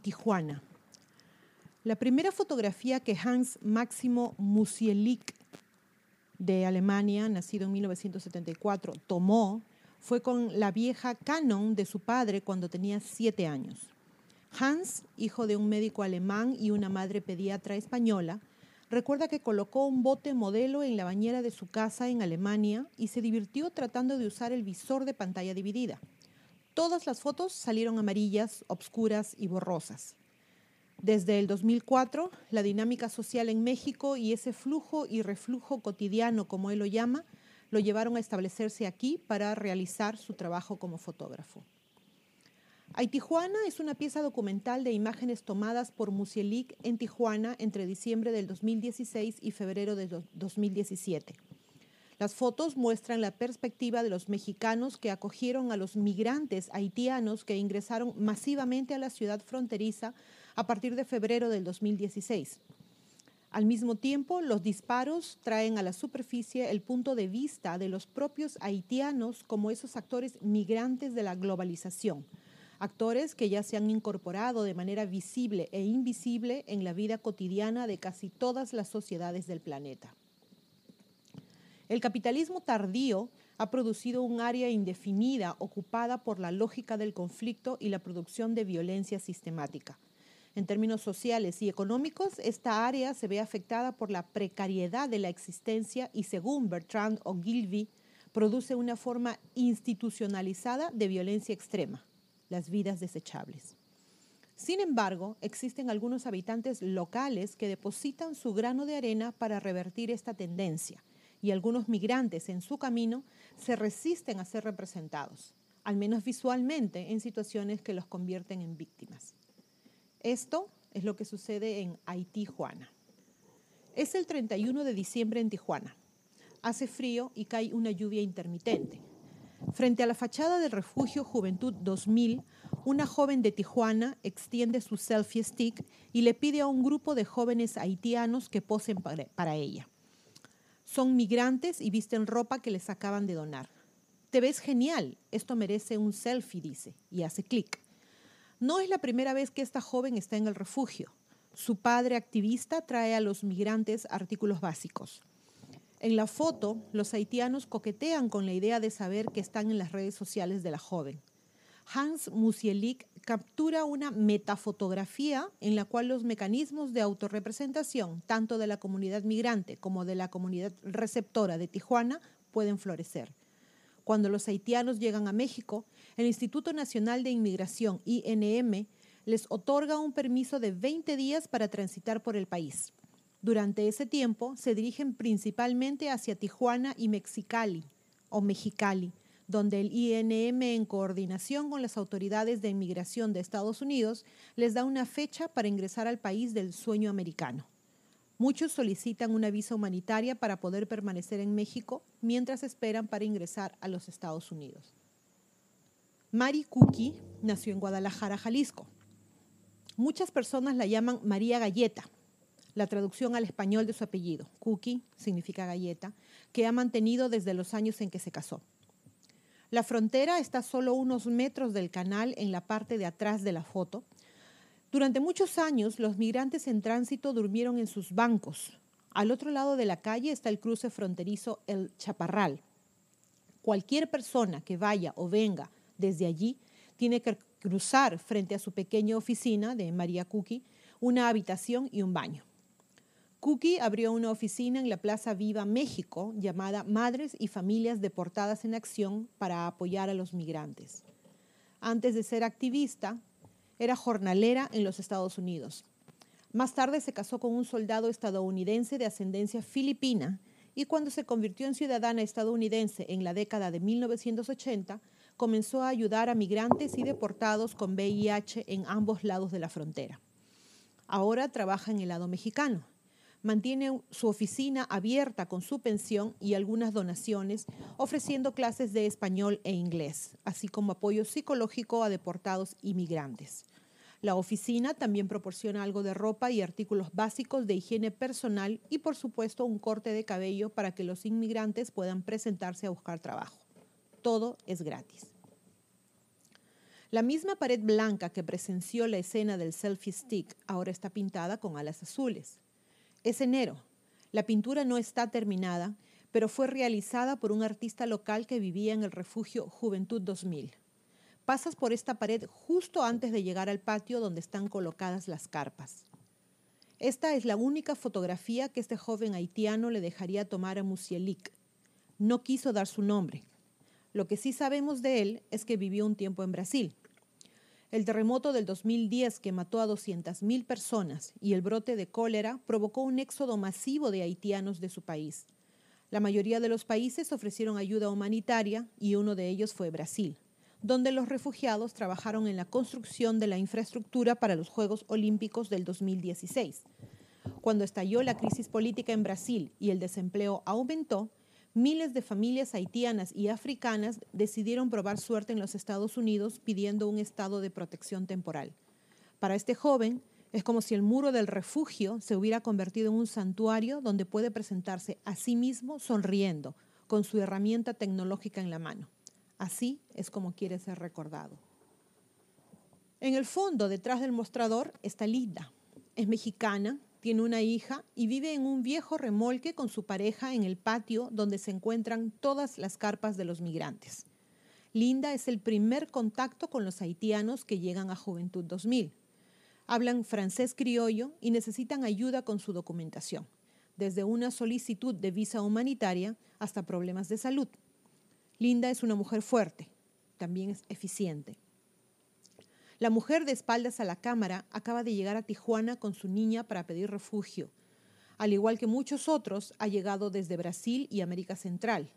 Tijuana. La primera fotografía que Hans Máximo Musielik de Alemania, nacido en 1974, tomó fue con la vieja Canon de su padre cuando tenía siete años. Hans, hijo de un médico alemán y una madre pediatra española, recuerda que colocó un bote modelo en la bañera de su casa en Alemania y se divirtió tratando de usar el visor de pantalla dividida. Todas las fotos salieron amarillas, obscuras y borrosas. Desde el 2004, la dinámica social en México y ese flujo y reflujo cotidiano, como él lo llama, lo llevaron a establecerse aquí para realizar su trabajo como fotógrafo. Tijuana es una pieza documental de imágenes tomadas por Musielik en Tijuana entre diciembre del 2016 y febrero del 2017. Las fotos muestran la perspectiva de los mexicanos que acogieron a los migrantes haitianos que ingresaron masivamente a la ciudad fronteriza a partir de febrero del 2016. Al mismo tiempo, los disparos traen a la superficie el punto de vista de los propios haitianos como esos actores migrantes de la globalización, actores que ya se han incorporado de manera visible e invisible en la vida cotidiana de casi todas las sociedades del planeta. El capitalismo tardío ha producido un área indefinida ocupada por la lógica del conflicto y la producción de violencia sistemática. En términos sociales y económicos, esta área se ve afectada por la precariedad de la existencia y, según Bertrand Ogilvy, produce una forma institucionalizada de violencia extrema, las vidas desechables. Sin embargo, existen algunos habitantes locales que depositan su grano de arena para revertir esta tendencia y algunos migrantes en su camino se resisten a ser representados, al menos visualmente, en situaciones que los convierten en víctimas. Esto es lo que sucede en Haití, Juana. Es el 31 de diciembre en Tijuana. Hace frío y cae una lluvia intermitente. Frente a la fachada del refugio Juventud 2000, una joven de Tijuana extiende su selfie stick y le pide a un grupo de jóvenes haitianos que posen para ella. Son migrantes y visten ropa que les acaban de donar. Te ves genial, esto merece un selfie, dice, y hace clic. No es la primera vez que esta joven está en el refugio. Su padre activista trae a los migrantes artículos básicos. En la foto, los haitianos coquetean con la idea de saber que están en las redes sociales de la joven. Hans Musielik captura una metafotografía en la cual los mecanismos de autorrepresentación, tanto de la comunidad migrante como de la comunidad receptora de Tijuana, pueden florecer. Cuando los haitianos llegan a México, el Instituto Nacional de Inmigración, INM, les otorga un permiso de 20 días para transitar por el país. Durante ese tiempo se dirigen principalmente hacia Tijuana y Mexicali o Mexicali, donde el INM, en coordinación con las autoridades de inmigración de Estados Unidos, les da una fecha para ingresar al país del sueño americano. Muchos solicitan una visa humanitaria para poder permanecer en México mientras esperan para ingresar a los Estados Unidos. Mari Cookie nació en Guadalajara, Jalisco. Muchas personas la llaman María Galleta, la traducción al español de su apellido. Cookie significa galleta, que ha mantenido desde los años en que se casó. La frontera está solo unos metros del canal en la parte de atrás de la foto. Durante muchos años los migrantes en tránsito durmieron en sus bancos. Al otro lado de la calle está el cruce fronterizo El Chaparral. Cualquier persona que vaya o venga desde allí, tiene que cruzar frente a su pequeña oficina de María Cookie una habitación y un baño. Cookie abrió una oficina en la Plaza Viva México llamada Madres y Familias Deportadas en Acción para apoyar a los migrantes. Antes de ser activista, era jornalera en los Estados Unidos. Más tarde se casó con un soldado estadounidense de ascendencia filipina y cuando se convirtió en ciudadana estadounidense en la década de 1980, comenzó a ayudar a migrantes y deportados con VIH en ambos lados de la frontera. Ahora trabaja en el lado mexicano. Mantiene su oficina abierta con su pensión y algunas donaciones, ofreciendo clases de español e inglés, así como apoyo psicológico a deportados y migrantes. La oficina también proporciona algo de ropa y artículos básicos de higiene personal y por supuesto un corte de cabello para que los inmigrantes puedan presentarse a buscar trabajo. Todo es gratis. La misma pared blanca que presenció la escena del selfie stick ahora está pintada con alas azules. Es enero. La pintura no está terminada, pero fue realizada por un artista local que vivía en el refugio Juventud 2000. Pasas por esta pared justo antes de llegar al patio donde están colocadas las carpas. Esta es la única fotografía que este joven haitiano le dejaría tomar a Musielik. No quiso dar su nombre. Lo que sí sabemos de él es que vivió un tiempo en Brasil. El terremoto del 2010 que mató a 200.000 personas y el brote de cólera provocó un éxodo masivo de haitianos de su país. La mayoría de los países ofrecieron ayuda humanitaria y uno de ellos fue Brasil, donde los refugiados trabajaron en la construcción de la infraestructura para los Juegos Olímpicos del 2016. Cuando estalló la crisis política en Brasil y el desempleo aumentó, miles de familias haitianas y africanas decidieron probar suerte en los Estados Unidos pidiendo un estado de protección temporal. Para este joven, es como si el muro del refugio se hubiera convertido en un santuario donde puede presentarse a sí mismo sonriendo, con su herramienta tecnológica en la mano. Así es como quiere ser recordado. En el fondo, detrás del mostrador, está Linda. Es mexicana, tiene una hija y vive en un viejo remolque con su pareja en el patio donde se encuentran todas las carpas de los migrantes. Linda es el primer contacto con los haitianos que llegan a Juventud 2000. Hablan francés criollo y necesitan ayuda con su documentación, desde una solicitud de visa humanitaria hasta problemas de salud. Linda es una mujer fuerte, también es eficiente. La mujer de espaldas a la cámara acaba de llegar a Tijuana con su niña para pedir refugio. Al igual que muchos otros, ha llegado desde Brasil y América Central.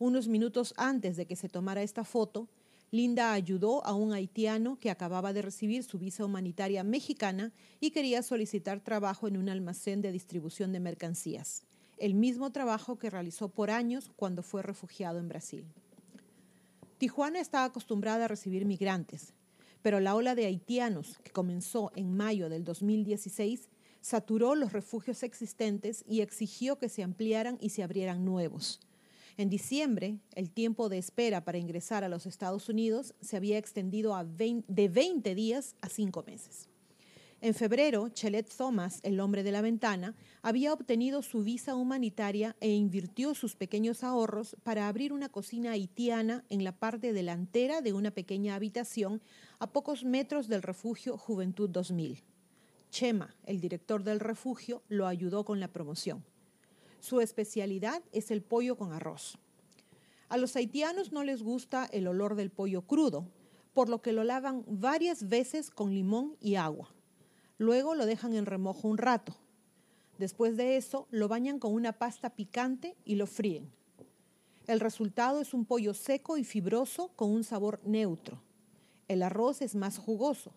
Unos minutos antes de que se tomara esta foto, Linda ayudó a un haitiano que acababa de recibir su visa humanitaria mexicana y quería solicitar trabajo en un almacén de distribución de mercancías, el mismo trabajo que realizó por años cuando fue refugiado en Brasil. Tijuana está acostumbrada a recibir migrantes, pero la ola de haitianos que comenzó en mayo del 2016 saturó los refugios existentes y exigió que se ampliaran y se abrieran nuevos. En diciembre, el tiempo de espera para ingresar a los Estados Unidos se había extendido de 20 días a 5 meses. En febrero, Chelet Thomas, el hombre de la ventana, había obtenido su visa humanitaria e invirtió sus pequeños ahorros para abrir una cocina haitiana en la parte delantera de una pequeña habitación a pocos metros del refugio Juventud 2000. Chema, el director del refugio, lo ayudó con la promoción. Su especialidad es el pollo con arroz. A los haitianos no les gusta el olor del pollo crudo, por lo que lo lavan varias veces con limón y agua. Luego lo dejan en remojo un rato. Después de eso, lo bañan con una pasta picante y lo fríen. El resultado es un pollo seco y fibroso con un sabor neutro. El arroz es más jugoso.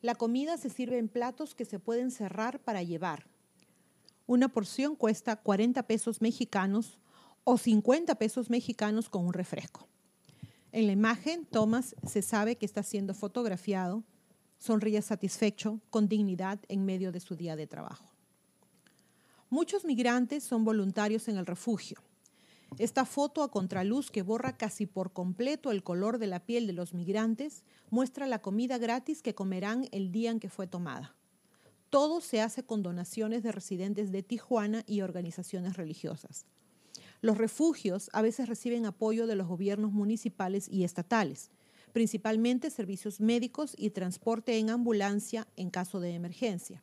La comida se sirve en platos que se pueden cerrar para llevar. Una porción cuesta 40 pesos mexicanos o 50 pesos mexicanos con un refresco. En la imagen, Thomas se sabe que está siendo fotografiado sonríe satisfecho, con dignidad en medio de su día de trabajo. Muchos migrantes son voluntarios en el refugio. Esta foto a contraluz que borra casi por completo el color de la piel de los migrantes muestra la comida gratis que comerán el día en que fue tomada. Todo se hace con donaciones de residentes de Tijuana y organizaciones religiosas. Los refugios a veces reciben apoyo de los gobiernos municipales y estatales, principalmente servicios médicos y transporte en ambulancia en caso de emergencia.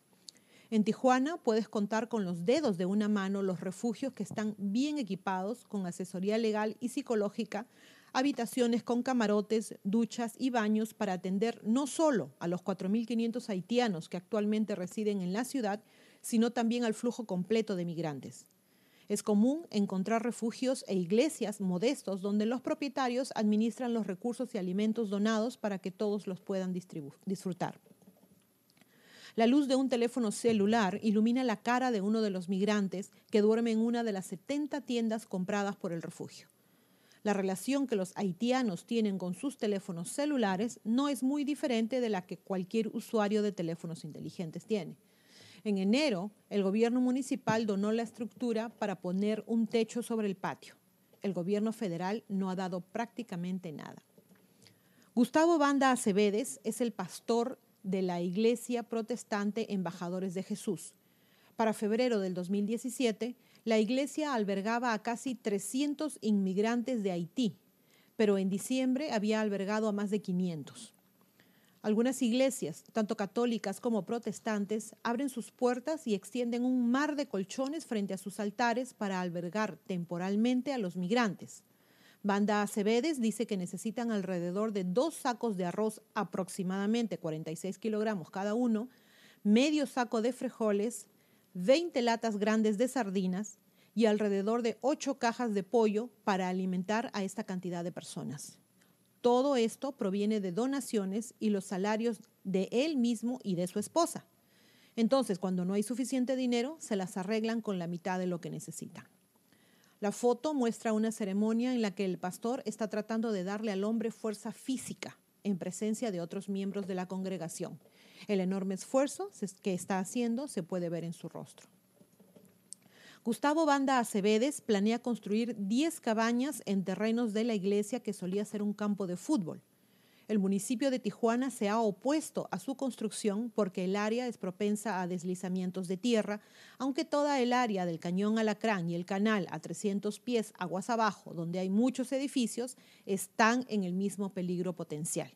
En Tijuana puedes contar con los dedos de una mano los refugios que están bien equipados con asesoría legal y psicológica, habitaciones con camarotes, duchas y baños para atender no solo a los 4.500 haitianos que actualmente residen en la ciudad, sino también al flujo completo de migrantes. Es común encontrar refugios e iglesias modestos donde los propietarios administran los recursos y alimentos donados para que todos los puedan disfrutar. La luz de un teléfono celular ilumina la cara de uno de los migrantes que duerme en una de las 70 tiendas compradas por el refugio. La relación que los haitianos tienen con sus teléfonos celulares no es muy diferente de la que cualquier usuario de teléfonos inteligentes tiene. En enero, el gobierno municipal donó la estructura para poner un techo sobre el patio. El gobierno federal no ha dado prácticamente nada. Gustavo Banda Acevedes es el pastor de la Iglesia Protestante Embajadores de Jesús. Para febrero del 2017, la iglesia albergaba a casi 300 inmigrantes de Haití, pero en diciembre había albergado a más de 500. Algunas iglesias, tanto católicas como protestantes, abren sus puertas y extienden un mar de colchones frente a sus altares para albergar temporalmente a los migrantes. Banda Acevedes dice que necesitan alrededor de dos sacos de arroz, aproximadamente 46 kilogramos cada uno, medio saco de frijoles, 20 latas grandes de sardinas y alrededor de 8 cajas de pollo para alimentar a esta cantidad de personas. Todo esto proviene de donaciones y los salarios de él mismo y de su esposa. Entonces, cuando no hay suficiente dinero, se las arreglan con la mitad de lo que necesitan. La foto muestra una ceremonia en la que el pastor está tratando de darle al hombre fuerza física en presencia de otros miembros de la congregación. El enorme esfuerzo que está haciendo se puede ver en su rostro. Gustavo Banda Acevedes planea construir 10 cabañas en terrenos de la iglesia que solía ser un campo de fútbol el municipio de Tijuana se ha opuesto a su construcción porque el área es propensa a deslizamientos de tierra, aunque toda el área del cañón Alacrán y el canal a 300 pies aguas abajo, donde hay muchos edificios, están en el mismo peligro potencial.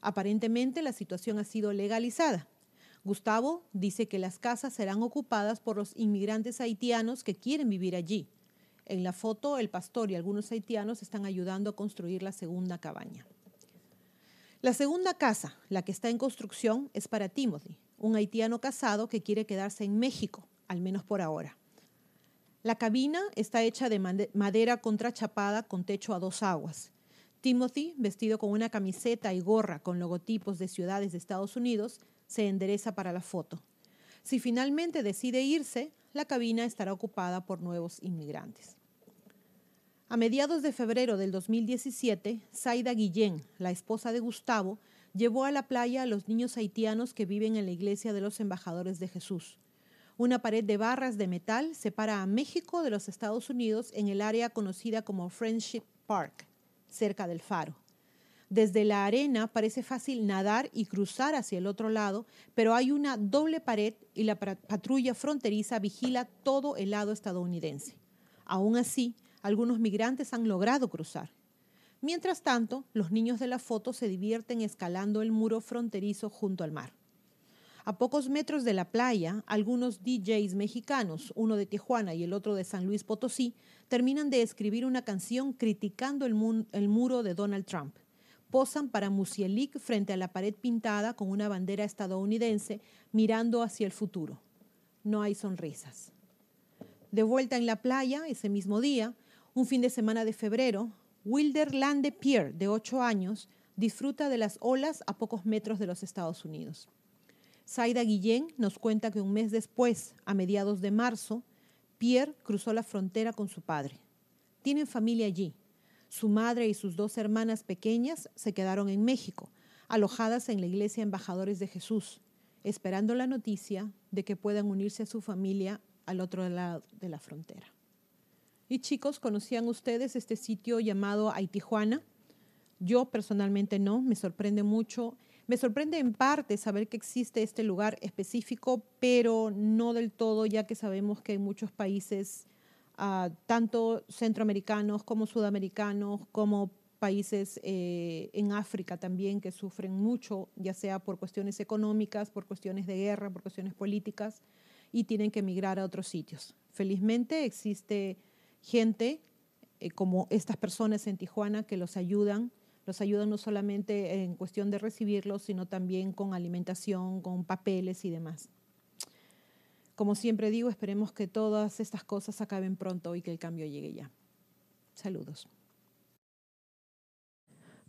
Aparentemente la situación ha sido legalizada. Gustavo dice que las casas serán ocupadas por los inmigrantes haitianos que quieren vivir allí. En la foto, el pastor y algunos haitianos están ayudando a construir la segunda cabaña. La segunda casa, la que está en construcción, es para Timothy, un haitiano casado que quiere quedarse en México, al menos por ahora. La cabina está hecha de madera contrachapada con techo a dos aguas. Timothy, vestido con una camiseta y gorra con logotipos de ciudades de Estados Unidos, se endereza para la foto. Si finalmente decide irse, la cabina estará ocupada por nuevos inmigrantes. A mediados de febrero del 2017, Zaida Guillén, la esposa de Gustavo, llevó a la playa a los niños haitianos que viven en la iglesia de los embajadores de Jesús. Una pared de barras de metal separa a México de los Estados Unidos en el área conocida como Friendship Park, cerca del faro. Desde la arena parece fácil nadar y cruzar hacia el otro lado, pero hay una doble pared y la patrulla fronteriza vigila todo el lado estadounidense. Aún así, algunos migrantes han logrado cruzar. Mientras tanto, los niños de la foto se divierten escalando el muro fronterizo junto al mar. A pocos metros de la playa, algunos DJs mexicanos, uno de Tijuana y el otro de San Luis Potosí, terminan de escribir una canción criticando el, muro de Donald Trump. Posan para Musielik frente a la pared pintada con una bandera estadounidense mirando hacia el futuro. No hay sonrisas. De vuelta en la playa, ese mismo día, un fin de semana de febrero, Wilder Lande Pierre, de 8 años, disfruta de las olas a pocos metros de los Estados Unidos. Zaida Guillén nos cuenta que un mes después, a mediados de marzo, Pierre cruzó la frontera con su padre. Tienen familia allí. Su madre y sus dos hermanas pequeñas se quedaron en México, alojadas en la iglesia Embajadores de Jesús, esperando la noticia de que puedan unirse a su familia al otro lado de la frontera. Y chicos, ¿conocían ustedes este sitio llamado Haitijuana? Yo personalmente no, me sorprende mucho. Me sorprende en parte saber que existe este lugar específico, pero no del todo, ya que sabemos que hay muchos países, tanto centroamericanos como sudamericanos, como países eh, en África también que sufren mucho, ya sea por cuestiones económicas, por cuestiones de guerra, por cuestiones políticas, y tienen que emigrar a otros sitios. Felizmente existe gente eh, como estas personas en Tijuana que los ayudan, los ayudan no solamente en cuestión de recibirlos, sino también con alimentación, con papeles y demás. Como siempre digo, esperemos que todas estas cosas acaben pronto y que el cambio llegue ya. Saludos.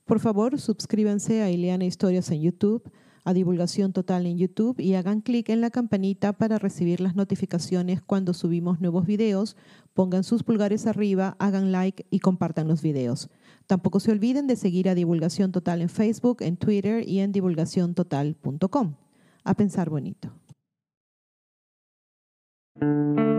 Por favor, suscríbanse a Ileana Historias en YouTube a Divulgación Total en YouTube y hagan clic en la campanita para recibir las notificaciones cuando subimos nuevos videos. Pongan sus pulgares arriba, hagan like y compartan los videos. Tampoco se olviden de seguir a Divulgación Total en Facebook, en Twitter y en divulgaciontotal.com. A pensar bonito. thank you.